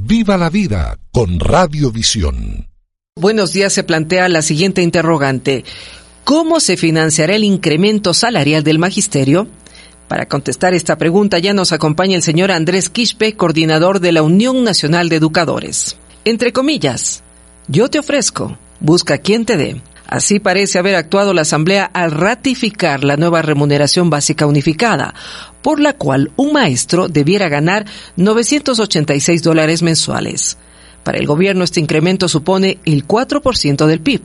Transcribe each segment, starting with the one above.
Viva la vida con Radiovisión. Buenos días, se plantea la siguiente interrogante. ¿Cómo se financiará el incremento salarial del magisterio? Para contestar esta pregunta ya nos acompaña el señor Andrés Quispe, coordinador de la Unión Nacional de Educadores. Entre comillas, yo te ofrezco, busca quien te dé. Así parece haber actuado la Asamblea al ratificar la nueva remuneración básica unificada, por la cual un maestro debiera ganar 986 dólares mensuales. Para el gobierno este incremento supone el 4% del PIB.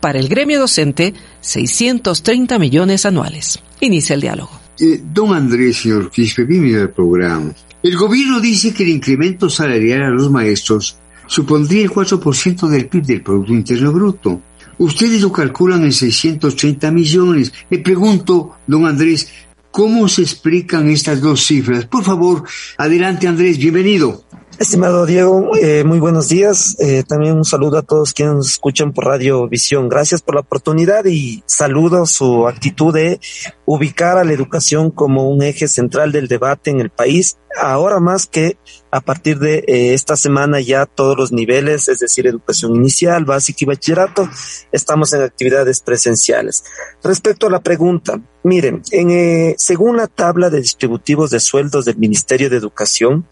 Para el gremio docente, 630 millones anuales. Inicia el diálogo. Eh, don Andrés, señor Quispe, bienvenido al programa. El gobierno dice que el incremento salarial a los maestros supondría el 4% del PIB del Producto Interno Bruto. Ustedes lo calculan en 630 millones. Le pregunto, don Andrés, ¿cómo se explican estas dos cifras? Por favor, adelante Andrés, bienvenido. Estimado Diego, eh, muy buenos días. Eh, también un saludo a todos quienes nos escuchan por Radio Visión. Gracias por la oportunidad y saludo su actitud de ubicar a la educación como un eje central del debate en el país. Ahora más que a partir de eh, esta semana ya todos los niveles, es decir, educación inicial, básica y bachillerato, estamos en actividades presenciales. Respecto a la pregunta, miren, en, según la tabla de distributivos de sueldos del Ministerio de Educación,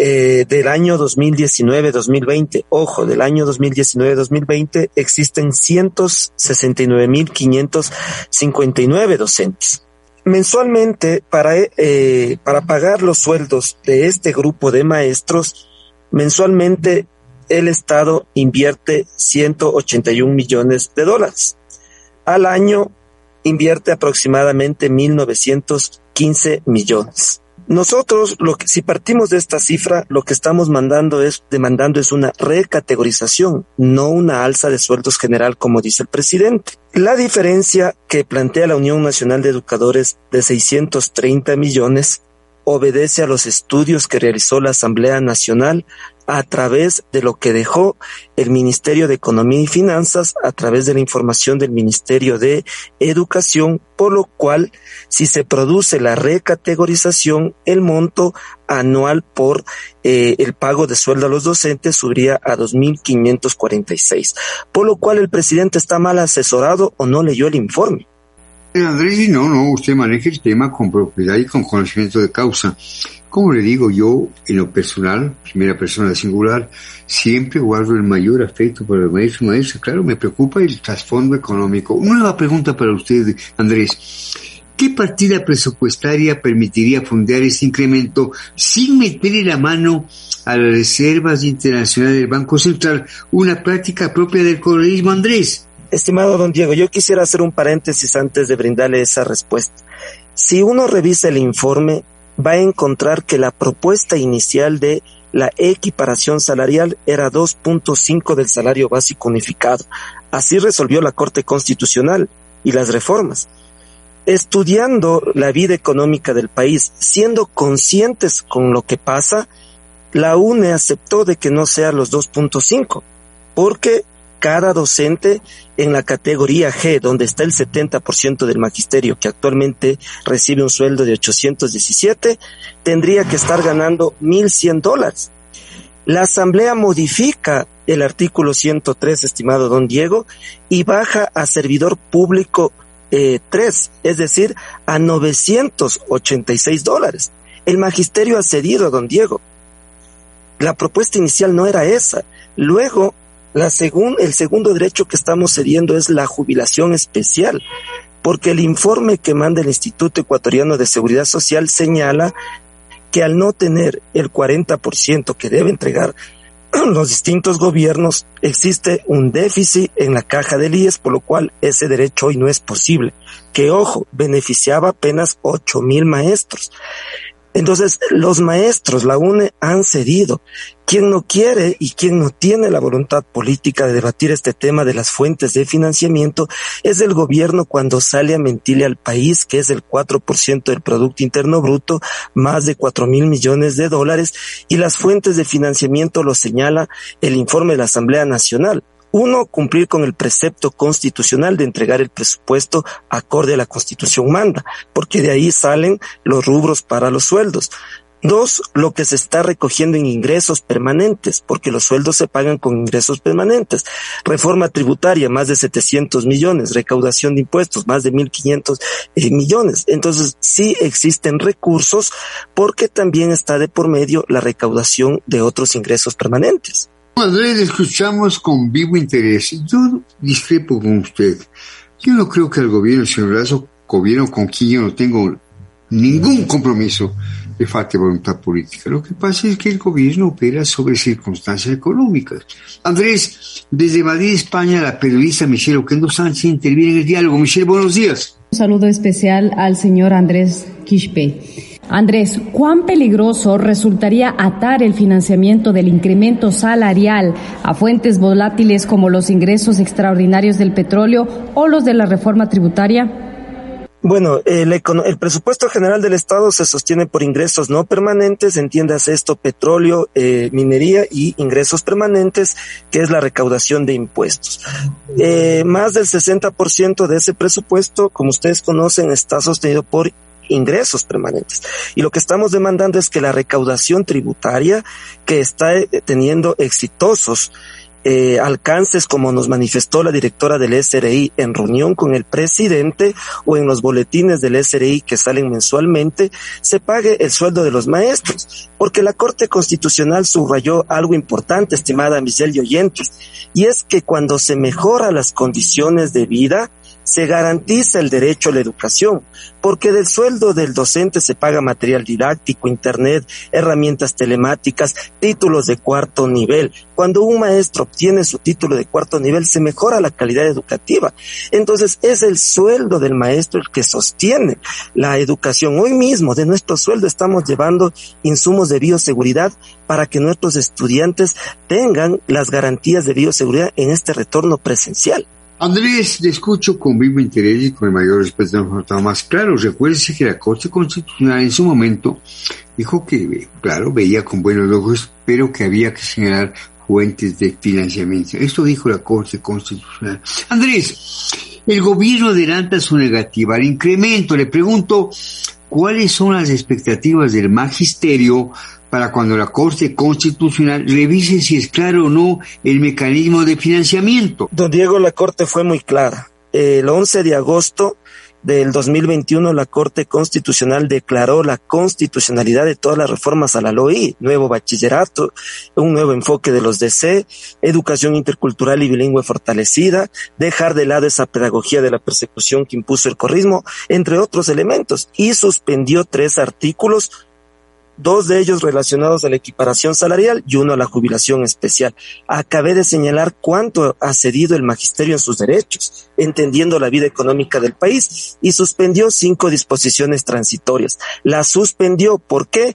eh, del año 2019-2020, ojo, del año 2019-2020 existen 169.559 docentes. Mensualmente, para, eh, para pagar los sueldos de este grupo de maestros, mensualmente el Estado invierte 181 millones de dólares. Al año invierte aproximadamente 1.915 millones. Nosotros, lo que, si partimos de esta cifra, lo que estamos mandando es, demandando es una recategorización, no una alza de sueldos general como dice el presidente. La diferencia que plantea la Unión Nacional de Educadores de 630 millones obedece a los estudios que realizó la Asamblea Nacional a través de lo que dejó el Ministerio de Economía y Finanzas, a través de la información del Ministerio de Educación, por lo cual, si se produce la recategorización, el monto anual por eh, el pago de sueldo a los docentes subiría a 2.546, por lo cual el presidente está mal asesorado o no leyó el informe. Andrés, no, no, usted maneja el tema con propiedad y con conocimiento de causa. Como le digo, yo, en lo personal, primera persona singular, siempre guardo el mayor afecto por el maestro y maestra. Claro, me preocupa el trasfondo económico. Una nueva pregunta para usted, Andrés. ¿Qué partida presupuestaria permitiría fondear este incremento sin meterle la mano a las reservas internacionales del Banco Central? Una práctica propia del colorismo, Andrés. Estimado don Diego, yo quisiera hacer un paréntesis antes de brindarle esa respuesta. Si uno revisa el informe, va a encontrar que la propuesta inicial de la equiparación salarial era 2.5 del salario básico unificado. Así resolvió la Corte Constitucional y las reformas. Estudiando la vida económica del país, siendo conscientes con lo que pasa, la UNE aceptó de que no sea los 2.5, porque cada docente en la categoría G, donde está el 70% del magisterio, que actualmente recibe un sueldo de 817, tendría que estar ganando 1.100 dólares. La Asamblea modifica el artículo 103, estimado don Diego, y baja a servidor público eh, 3, es decir, a 986 dólares. El magisterio ha cedido, don Diego. La propuesta inicial no era esa. Luego la el segundo derecho que estamos cediendo es la jubilación especial, porque el informe que manda el Instituto Ecuatoriano de Seguridad Social señala que al no tener el 40% que debe entregar los distintos gobiernos, existe un déficit en la caja del IES, por lo cual ese derecho hoy no es posible. Que ojo, beneficiaba apenas ocho mil maestros. Entonces, los maestros, la UNE, han cedido. Quien no quiere y quien no tiene la voluntad política de debatir este tema de las fuentes de financiamiento es el gobierno cuando sale a mentirle al país que es el 4% del Producto Interno Bruto, más de 4 mil millones de dólares, y las fuentes de financiamiento lo señala el informe de la Asamblea Nacional. Uno, cumplir con el precepto constitucional de entregar el presupuesto acorde a la constitución manda, porque de ahí salen los rubros para los sueldos. Dos, lo que se está recogiendo en ingresos permanentes, porque los sueldos se pagan con ingresos permanentes. Reforma tributaria, más de 700 millones. Recaudación de impuestos, más de 1.500 eh, millones. Entonces, sí existen recursos porque también está de por medio la recaudación de otros ingresos permanentes. Andrés, escuchamos con vivo interés. Yo discrepo con usted. Yo no creo que el gobierno, señor Lazo, gobierno con quien yo no tengo ningún compromiso, le falte voluntad política. Lo que pasa es que el gobierno opera sobre circunstancias económicas. Andrés, desde Madrid, España, la periodista Michelle Oquendo Sánchez interviene en el diálogo. Michelle, buenos días. Un saludo especial al señor Andrés Quispe. Andrés, ¿cuán peligroso resultaría atar el financiamiento del incremento salarial a fuentes volátiles como los ingresos extraordinarios del petróleo o los de la reforma tributaria? Bueno, el, presupuesto general del Estado se sostiene por ingresos no permanentes, entiendas esto, petróleo, eh, minería y ingresos permanentes, que es la recaudación de impuestos. Eh, más del 60% de ese presupuesto, como ustedes conocen, está sostenido por ingresos permanentes. Y lo que estamos demandando es que la recaudación tributaria que está eh, teniendo exitosos eh, alcances como nos manifestó la directora del SRI en reunión con el presidente o en los boletines del SRI que salen mensualmente, se pague el sueldo de los maestros. Porque la Corte Constitucional subrayó algo importante, estimada Michelle y oyentes, y es que cuando se mejora las condiciones de vida, se garantiza el derecho a la educación, porque del sueldo del docente se paga material didáctico, internet, herramientas telemáticas, títulos de cuarto nivel. Cuando un maestro obtiene su título de cuarto nivel, se mejora la calidad educativa. Entonces, es el sueldo del maestro el que sostiene la educación. Hoy mismo, de nuestro sueldo, estamos llevando insumos de bioseguridad para que nuestros estudiantes tengan las garantías de bioseguridad en este retorno presencial. Andrés, le escucho con vivo interés y con el mayor respeto no más claro. Recuérdese que la Corte Constitucional en su momento dijo que, claro, veía con buenos ojos, pero que había que señalar fuentes de financiamiento. Esto dijo la Corte Constitucional. Andrés, el gobierno adelanta su negativa al incremento. Le pregunto, ¿cuáles son las expectativas del magisterio para cuando la Corte Constitucional revise si es claro o no el mecanismo de financiamiento. Don Diego, la Corte fue muy clara. El 11 de agosto del 2021 la Corte Constitucional declaró la constitucionalidad de todas las reformas a la LOI, nuevo bachillerato, un nuevo enfoque de los DC, educación intercultural y bilingüe fortalecida, dejar de lado esa pedagogía de la persecución que impuso el corrismo, entre otros elementos, y suspendió tres artículos dos de ellos relacionados a la equiparación salarial y uno a la jubilación especial. Acabé de señalar cuánto ha cedido el magisterio en sus derechos, entendiendo la vida económica del país, y suspendió cinco disposiciones transitorias. La suspendió, ¿por qué?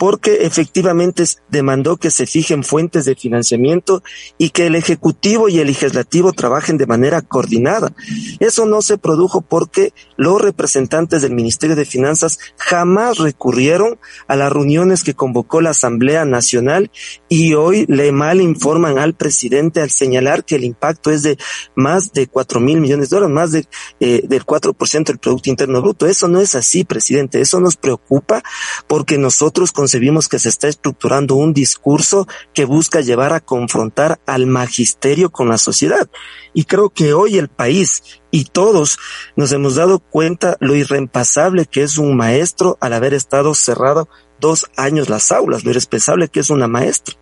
Porque efectivamente demandó que se fijen fuentes de financiamiento y que el Ejecutivo y el Legislativo trabajen de manera coordinada. Eso no se produjo porque los representantes del Ministerio de Finanzas jamás recurrieron a las reuniones que convocó la Asamblea Nacional y hoy le mal informan al presidente al señalar que el impacto es de más de cuatro mil millones de dólares, más de, eh, del 4% del Producto Interno Bruto. Eso no es así, presidente. Eso nos preocupa porque nosotros con concebimos que se está estructurando un discurso que busca llevar a confrontar al magisterio con la sociedad. Y creo que hoy el país y todos nos hemos dado cuenta lo irreempasable que es un maestro al haber estado cerrado dos años las aulas, lo irresponsable que es una maestra.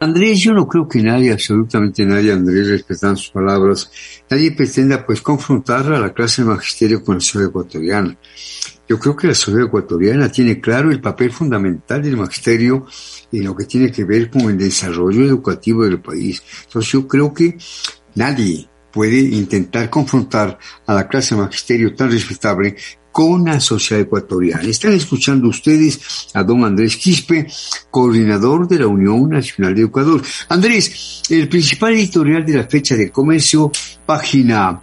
Andrés, yo no creo que nadie, absolutamente nadie, Andrés, respetando sus palabras, nadie pretenda pues confrontar a la clase de magisterio con la sociedad ecuatoriana. Yo creo que la sociedad ecuatoriana tiene claro el papel fundamental del magisterio en lo que tiene que ver con el desarrollo educativo del país. Entonces yo creo que nadie puede intentar confrontar a la clase magisterio tan respetable con la sociedad ecuatoriana. Están escuchando ustedes a don Andrés Quispe, coordinador de la Unión Nacional de Ecuador. Andrés, el principal editorial de la fecha del comercio, página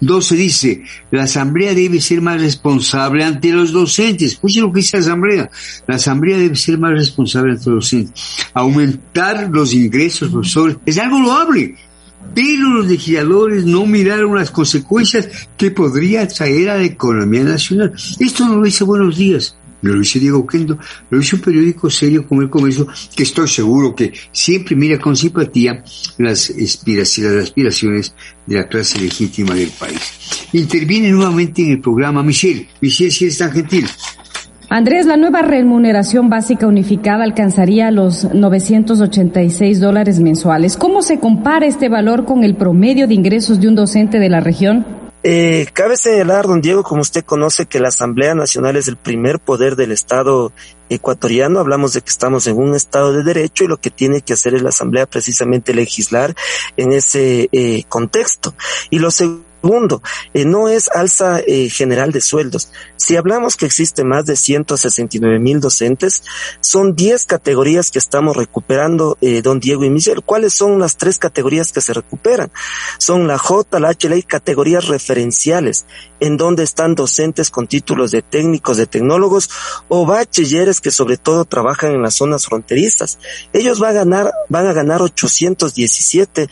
12 dice, la asamblea debe ser más responsable ante los docentes. Escuchen lo que dice la asamblea. La asamblea debe ser más responsable ante los docentes. Aumentar los ingresos, profesores, es algo loable pero los legisladores no miraron las consecuencias que podría traer a la economía nacional. Esto no lo dice Buenos Días, lo dice Diego Quendo, lo dice un periódico serio como el Comercio, que estoy seguro que siempre mira con simpatía las aspiraciones, de la clase legítima del país. Interviene nuevamente en el programa Michelle. Michelle, si eres tan gentil. Andrés, la nueva remuneración básica unificada alcanzaría los 986 dólares mensuales. ¿Cómo se compara este valor con el promedio de ingresos de un docente de la región? Eh, cabe señalar, don Diego, como usted conoce, que la Asamblea Nacional es el primer poder del Estado ecuatoriano. Hablamos de que estamos en un Estado de Derecho y lo que tiene que hacer es la Asamblea precisamente legislar en ese eh, contexto. Y lo Segundo, eh, no es alza eh, general de sueldos. Si hablamos que existe más de 169 mil docentes, son 10 categorías que estamos recuperando, eh, don Diego y Michel. ¿Cuáles son las tres categorías que se recuperan? Son la J, la H, la I, categorías referenciales, en donde están docentes con títulos de técnicos, de tecnólogos o bachilleres que sobre todo trabajan en las zonas fronterizas. Ellos van a ganar, van a ganar 817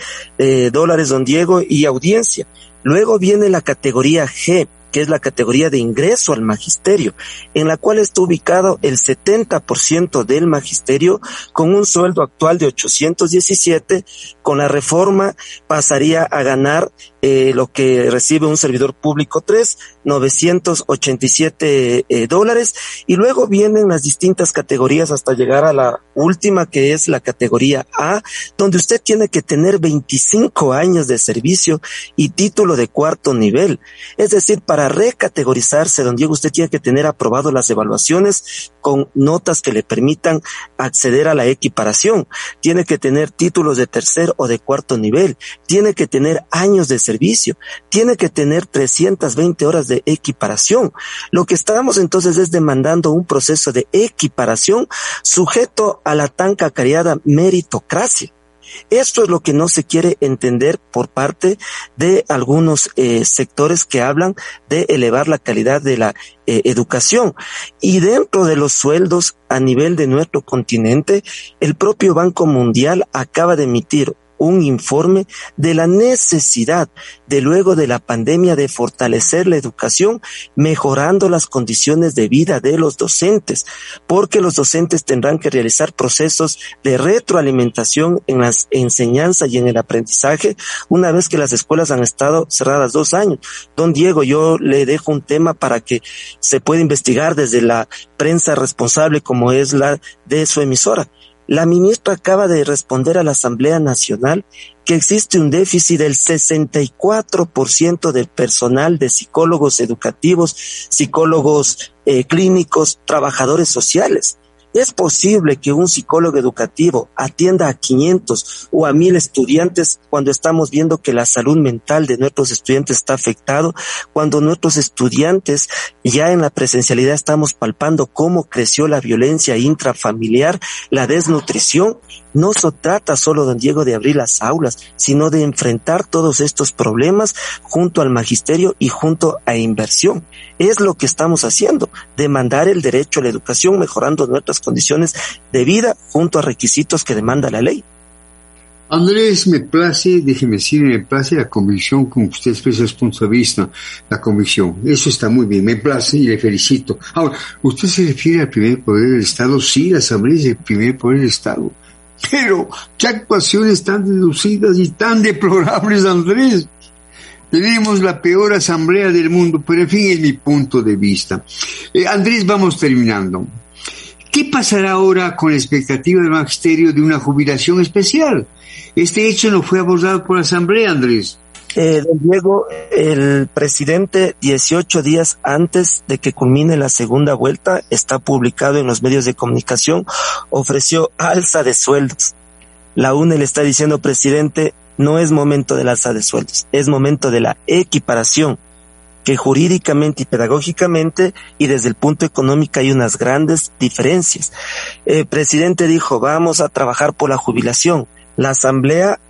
dólares, don Diego, y audiencia. Luego viene la categoría G, que es la categoría de ingreso al magisterio, en la cual está ubicado el 70% del magisterio con un sueldo actual de 817, con la reforma pasaría a ganar eh, lo que recibe un servidor público 3, 987 eh, dólares, y luego vienen las distintas categorías hasta llegar a la última que es la categoría A, donde usted tiene que tener 25 años de servicio y título de cuarto nivel. Es decir, para recategorizarse, don Diego, usted tiene que tener aprobado las evaluaciones con notas que le permitan acceder a la equiparación. Tiene que tener títulos de tercer o de cuarto nivel. Tiene que tener años de servicio. Tiene que tener 320 horas de equiparación. Lo que estamos entonces es demandando un proceso de equiparación sujeto a la tan cacareada meritocracia. Esto es lo que no se quiere entender por parte de algunos eh, sectores que hablan de elevar la calidad de la eh, educación. Y dentro de los sueldos a nivel de nuestro continente, el propio Banco Mundial acaba de emitir un informe de la necesidad de luego de la pandemia de fortalecer la educación, mejorando las condiciones de vida de los docentes, porque los docentes tendrán que realizar procesos de retroalimentación en las enseñanzas y en el aprendizaje una vez que las escuelas han estado cerradas dos años. Don Diego, yo le dejo un tema para que se pueda investigar desde la prensa responsable como es la de su emisora. La ministra acaba de responder a la Asamblea Nacional que existe un déficit del 64% del personal de psicólogos educativos, psicólogos eh, clínicos, trabajadores sociales. ¿Es posible que un psicólogo educativo atienda a 500 o a 1000 estudiantes cuando estamos viendo que la salud mental de nuestros estudiantes está afectado? Cuando nuestros estudiantes ya en la presencialidad estamos palpando cómo creció la violencia intrafamiliar, la desnutrición. No se trata solo, don Diego, de abrir las aulas, sino de enfrentar todos estos problemas junto al magisterio y junto a inversión. Es lo que estamos haciendo, demandar el derecho a la educación mejorando nuestras condiciones de vida junto a requisitos que demanda la ley. Andrés, me place, déjeme decir, me place la convicción con usted expresa su punto de vista, la convicción. Eso está muy bien, me place y le felicito. Ahora, ¿usted se refiere al primer poder del Estado? Sí, la Asamblea es el primer poder del Estado. Pero, qué actuaciones tan deducidas y tan deplorables, Andrés. Tenemos la peor asamblea del mundo, pero en fin es mi punto de vista. Eh, Andrés, vamos terminando. ¿Qué pasará ahora con la expectativa del magisterio de una jubilación especial? Este hecho no fue abordado por la Asamblea, Andrés. Eh, don Diego, el presidente, 18 días antes de que culmine la segunda vuelta, está publicado en los medios de comunicación, ofreció alza de sueldos. La UNE le está diciendo, presidente, no es momento del alza de sueldos, es momento de la equiparación que jurídicamente y pedagógicamente y desde el punto económico hay unas grandes diferencias. El presidente dijo, vamos a trabajar por la jubilación. La asamblea,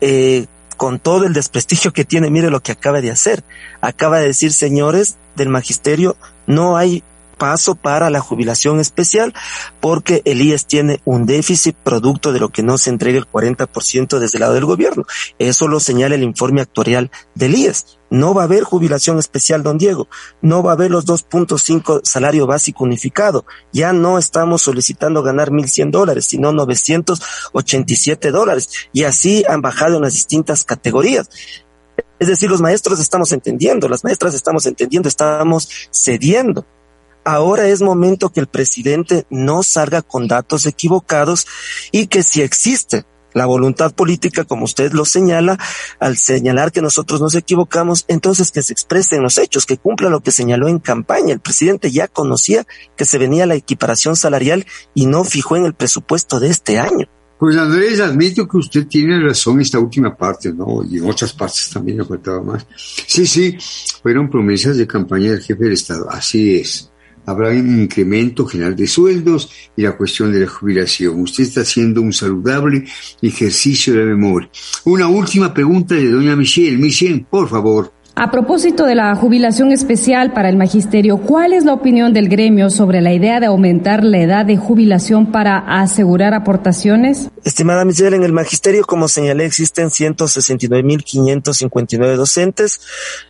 eh, con todo el desprestigio que tiene, mire lo que acaba de hacer. Acaba de decir, señores del magisterio, no hay paso para la jubilación especial porque el IES tiene un déficit producto de lo que no se entrega el 40% desde el lado del gobierno. Eso lo señala el informe actuarial del IES. No va a haber jubilación especial, don Diego. No va a haber los 2.5 salario básico unificado. Ya no estamos solicitando ganar 1.100 dólares, sino 987 dólares. Y así han bajado en las distintas categorías. Es decir, los maestros estamos entendiendo, las maestras estamos entendiendo, estamos cediendo. Ahora es momento que el presidente no salga con datos equivocados y que si existe la voluntad política, como usted lo señala, al señalar que nosotros nos equivocamos, entonces que se expresen los hechos, que cumpla lo que señaló en campaña. El presidente ya conocía que se venía la equiparación salarial y no fijó en el presupuesto de este año. Pues Andrés, admito que usted tiene razón en esta última parte, ¿no? Y en otras partes también me faltaba más. Sí, sí, fueron promesas de campaña del jefe del Estado, así es habrá un incremento general de sueldos y la cuestión de la jubilación. Usted está haciendo un saludable ejercicio de memoria. Una última pregunta de doña Michelle. Michelle, por favor. A propósito de la jubilación especial para el magisterio, ¿cuál es la opinión del gremio sobre la idea de aumentar la edad de jubilación para asegurar aportaciones? Estimada Michelle, en el magisterio, como señalé, existen 169.559 docentes,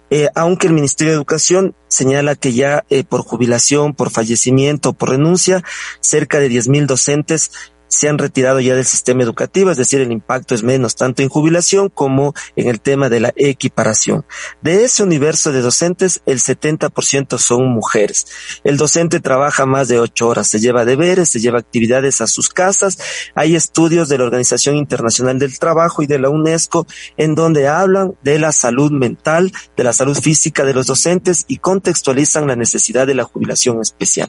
eh, aunque el Ministerio de Educación señala que ya eh, por jubilación, por fallecimiento, por renuncia, cerca de 10.000 docentes se han retirado ya del sistema educativo, es decir, el impacto es menos tanto en jubilación como en el tema de la equiparación. De ese universo de docentes, el 70% son mujeres. El docente trabaja más de ocho horas, se lleva deberes, se lleva actividades a sus casas. Hay estudios de la Organización Internacional del Trabajo y de la UNESCO en donde hablan de la salud mental, de la salud física de los docentes y contextualizan la necesidad de la jubilación especial.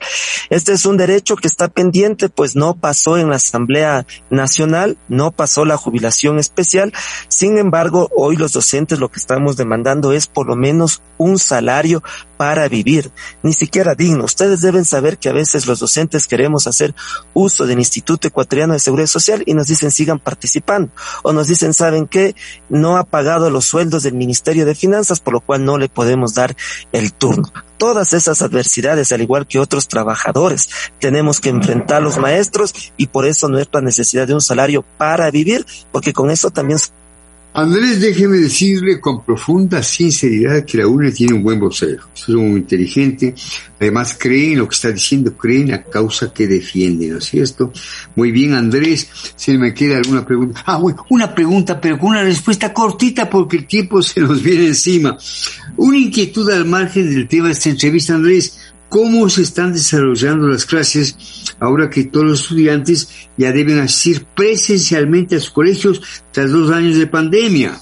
Este es un derecho que está pendiente, pues no pasó en las Asamblea Nacional, no pasó la jubilación especial. Sin embargo, hoy los docentes lo que estamos demandando es por lo menos un salario para vivir, ni siquiera digno. Ustedes deben saber que a veces los docentes queremos hacer uso del Instituto Ecuatoriano de Seguridad Social y nos dicen sigan participando o nos dicen saben que no ha pagado los sueldos del Ministerio de Finanzas por lo cual no le podemos dar el turno todas esas adversidades, al igual que otros trabajadores. Tenemos que enfrentar los maestros y por eso nuestra necesidad de un salario para vivir, porque con eso también Andrés, déjeme decirle con profunda sinceridad que la UNE tiene un buen vocero, es muy inteligente, además cree en lo que está diciendo, cree en la causa que defiende, ¿no es cierto? Muy bien, Andrés, si me queda alguna pregunta. Ah, bueno, una pregunta, pero con una respuesta cortita porque el tiempo se nos viene encima. Una inquietud al margen del tema de esta entrevista, Andrés cómo se están desarrollando las clases ahora que todos los estudiantes ya deben asistir presencialmente a sus colegios tras dos años de pandemia.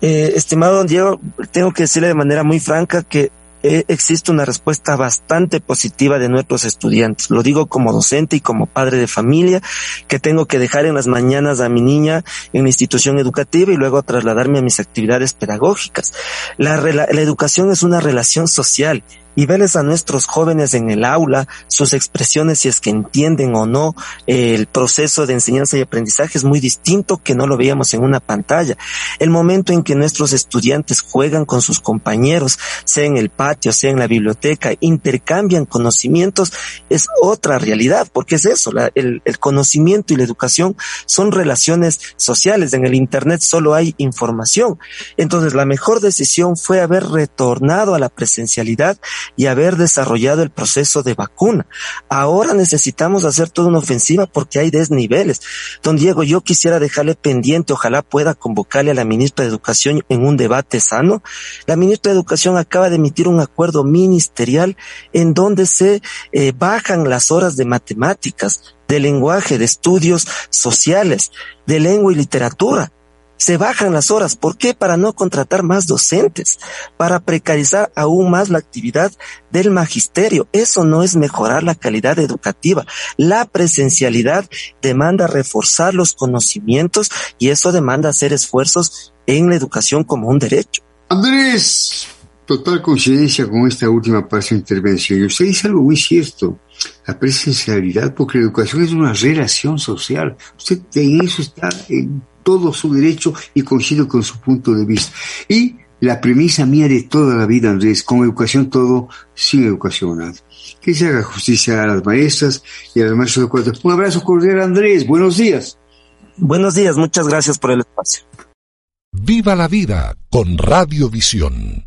Eh, estimado don Diego, tengo que decirle de manera muy franca que eh, existe una respuesta bastante positiva de nuestros estudiantes. Lo digo como docente y como padre de familia, que tengo que dejar en las mañanas a mi niña en la institución educativa y luego trasladarme a mis actividades pedagógicas. La, la educación es una relación social y verles a nuestros jóvenes en el aula, sus expresiones, si es que entienden o no el proceso de enseñanza y aprendizaje es muy distinto que no lo veíamos en una pantalla. El momento en que nuestros estudiantes juegan con sus compañeros, sea en el patio, sea en la biblioteca, intercambian conocimientos, es otra realidad, porque es eso, el, el conocimiento y la educación son relaciones sociales. En el Internet solo hay información. Entonces, la mejor decisión fue haber retornado a la presencialidad y haber desarrollado el proceso de vacuna. Ahora necesitamos hacer toda una ofensiva porque hay desniveles. Don Diego, yo quisiera dejarle pendiente, ojalá pueda convocarle a la ministra de Educación en un debate sano. La ministra de Educación acaba de emitir un acuerdo ministerial en donde se eh, bajan las horas de matemáticas, de lenguaje, de estudios sociales, de lengua y literatura se bajan las horas. ¿Por qué? Para no contratar más docentes, para precarizar aún más la actividad del magisterio. Eso no es mejorar la calidad educativa. La presencialidad demanda reforzar los conocimientos y eso demanda hacer esfuerzos en la educación como un derecho. Andrés, total coincidencia con esta última parte de intervención. Y usted dice algo muy cierto, la presencialidad, porque la educación es una relación social. Usted en eso está en todo su derecho y coincido con su punto de vista. Y la premisa mía de toda la vida, Andrés, con educación todo, sin educación nada. Que se haga justicia a las maestras y a los maestros de cuarto. Un abrazo cordial, Andrés. Buenos días. Buenos días, muchas gracias por el espacio. Viva la vida con Radiovisión.